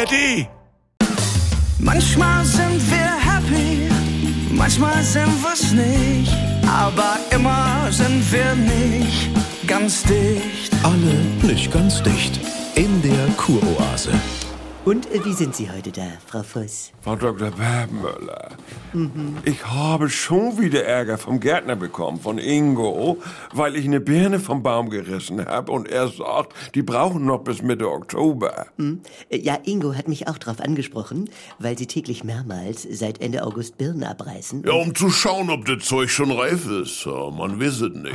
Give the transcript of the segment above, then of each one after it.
ARD. Manchmal sind wir happy, manchmal sind wir's nicht, aber immer sind wir nicht ganz dicht. Alle nicht ganz dicht. In der Kuroase. Und äh, wie sind Sie heute da, Frau Voss? Frau Dr. Wermüller, ich habe schon wieder Ärger vom Gärtner bekommen, von Ingo, weil ich eine Birne vom Baum gerissen habe und er sagt, die brauchen noch bis Mitte Oktober. Äh, Ja, Ingo hat mich auch drauf angesprochen, weil Sie täglich mehrmals seit Ende August Birnen abreißen. Ja, um zu schauen, ob das Zeug schon reif ist. Ja, Man weiß es nicht.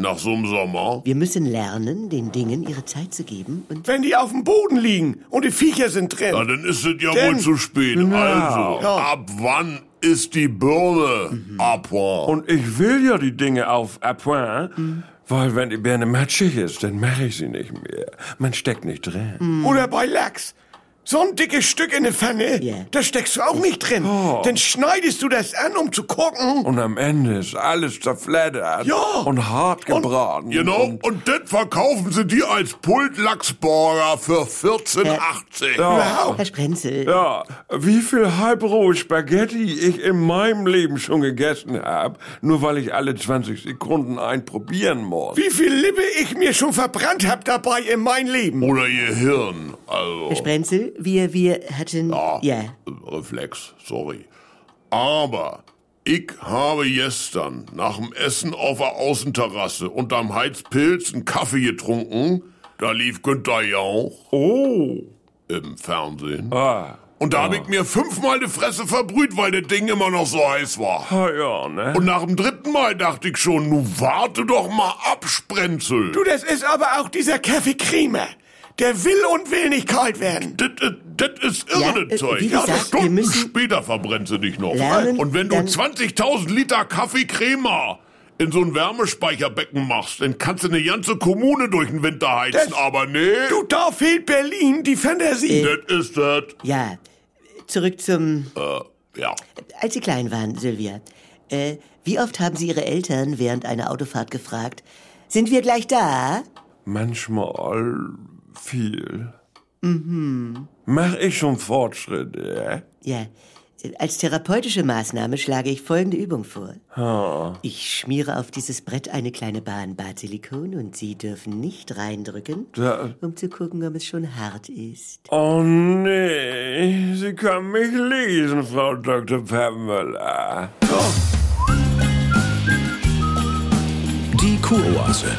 Nach so einem Sommer. Wir müssen lernen, den Dingen ihre Zeit zu geben und Wenn die auf dem Boden liegen und die Viecher sind drin. Na, dann ist es ja Denn- wohl zu spät. Also, ab wann ist die Birne ab? Und ich will ja die Dinge auf Appoint, weil wenn die Birne matschig ist, dann mache ich sie nicht mehr. Man steckt nicht drin. Oder bei Lachs. So ein dickes Stück in der Pfanne, Ja. da steckst du auch nicht drin. Dann schneidest du das an, um zu gucken. Und am Ende ist alles zerfleddert Ja. und hart gebraten. Genau, Und, und das verkaufen sie dir als Pultlachsburger für 14,80. ja, Herr Sprenzel, ja, wie viel halbrohe Spaghetti ich in meinem Leben schon gegessen habe, nur weil ich alle 20 Sekunden einen probieren muss. Wie viel Lippe ich mir schon verbrannt hab dabei in mein Leben. Oder ihr Hirn. Also, Herr Sprenzel, wir, wir hatten... Ja. Reflex, sorry. Aber ich habe gestern nach dem Essen auf der Außenterrasse unterm Heizpilz einen Kaffee getrunken. Da lief Günther Jauch Oh. im Fernsehen. Ah. Und da hab ich mir fünfmal die Fresse verbrüht, weil das Ding immer noch so heiß war. Ah, ja, ne? Und nach dem dritten Mal dachte ich schon, nu warte doch mal ab, Sprenzel. Du, das ist aber auch dieser Kaffeekriemer. Der will und will nicht kalt werden. Das, das, das ist irre, Ja, äh, Zeug. wie gesagt, wir Stunden später verbrennt sie dich noch. lernen, Und wenn du dann- 20.000 Liter Kaffeecrema in so ein Wärmespeicherbecken machst, dann kannst du eine ganze Kommune durch den Winter heizen. Das- Aber nee, Du, da fehlt Berlin die Fantasie. das ist das. Ja, zurück zum... Äh, ja. Als Sie klein waren, Sylvia, äh, wie oft haben Sie Ihre Eltern während einer Autofahrt gefragt, sind wir gleich da? Manchmal viel. Mhm. Mach ich schon Fortschritte? Ja, als therapeutische Maßnahme schlage ich folgende Übung vor. Ich schmiere auf dieses Brett eine kleine Bahn Basilikon und Sie dürfen nicht reindrücken, Da, um zu gucken, ob es schon hart ist. oh nee, Sie können mich lesen, Frau Dr. Peppenmüller. Die Kuroase.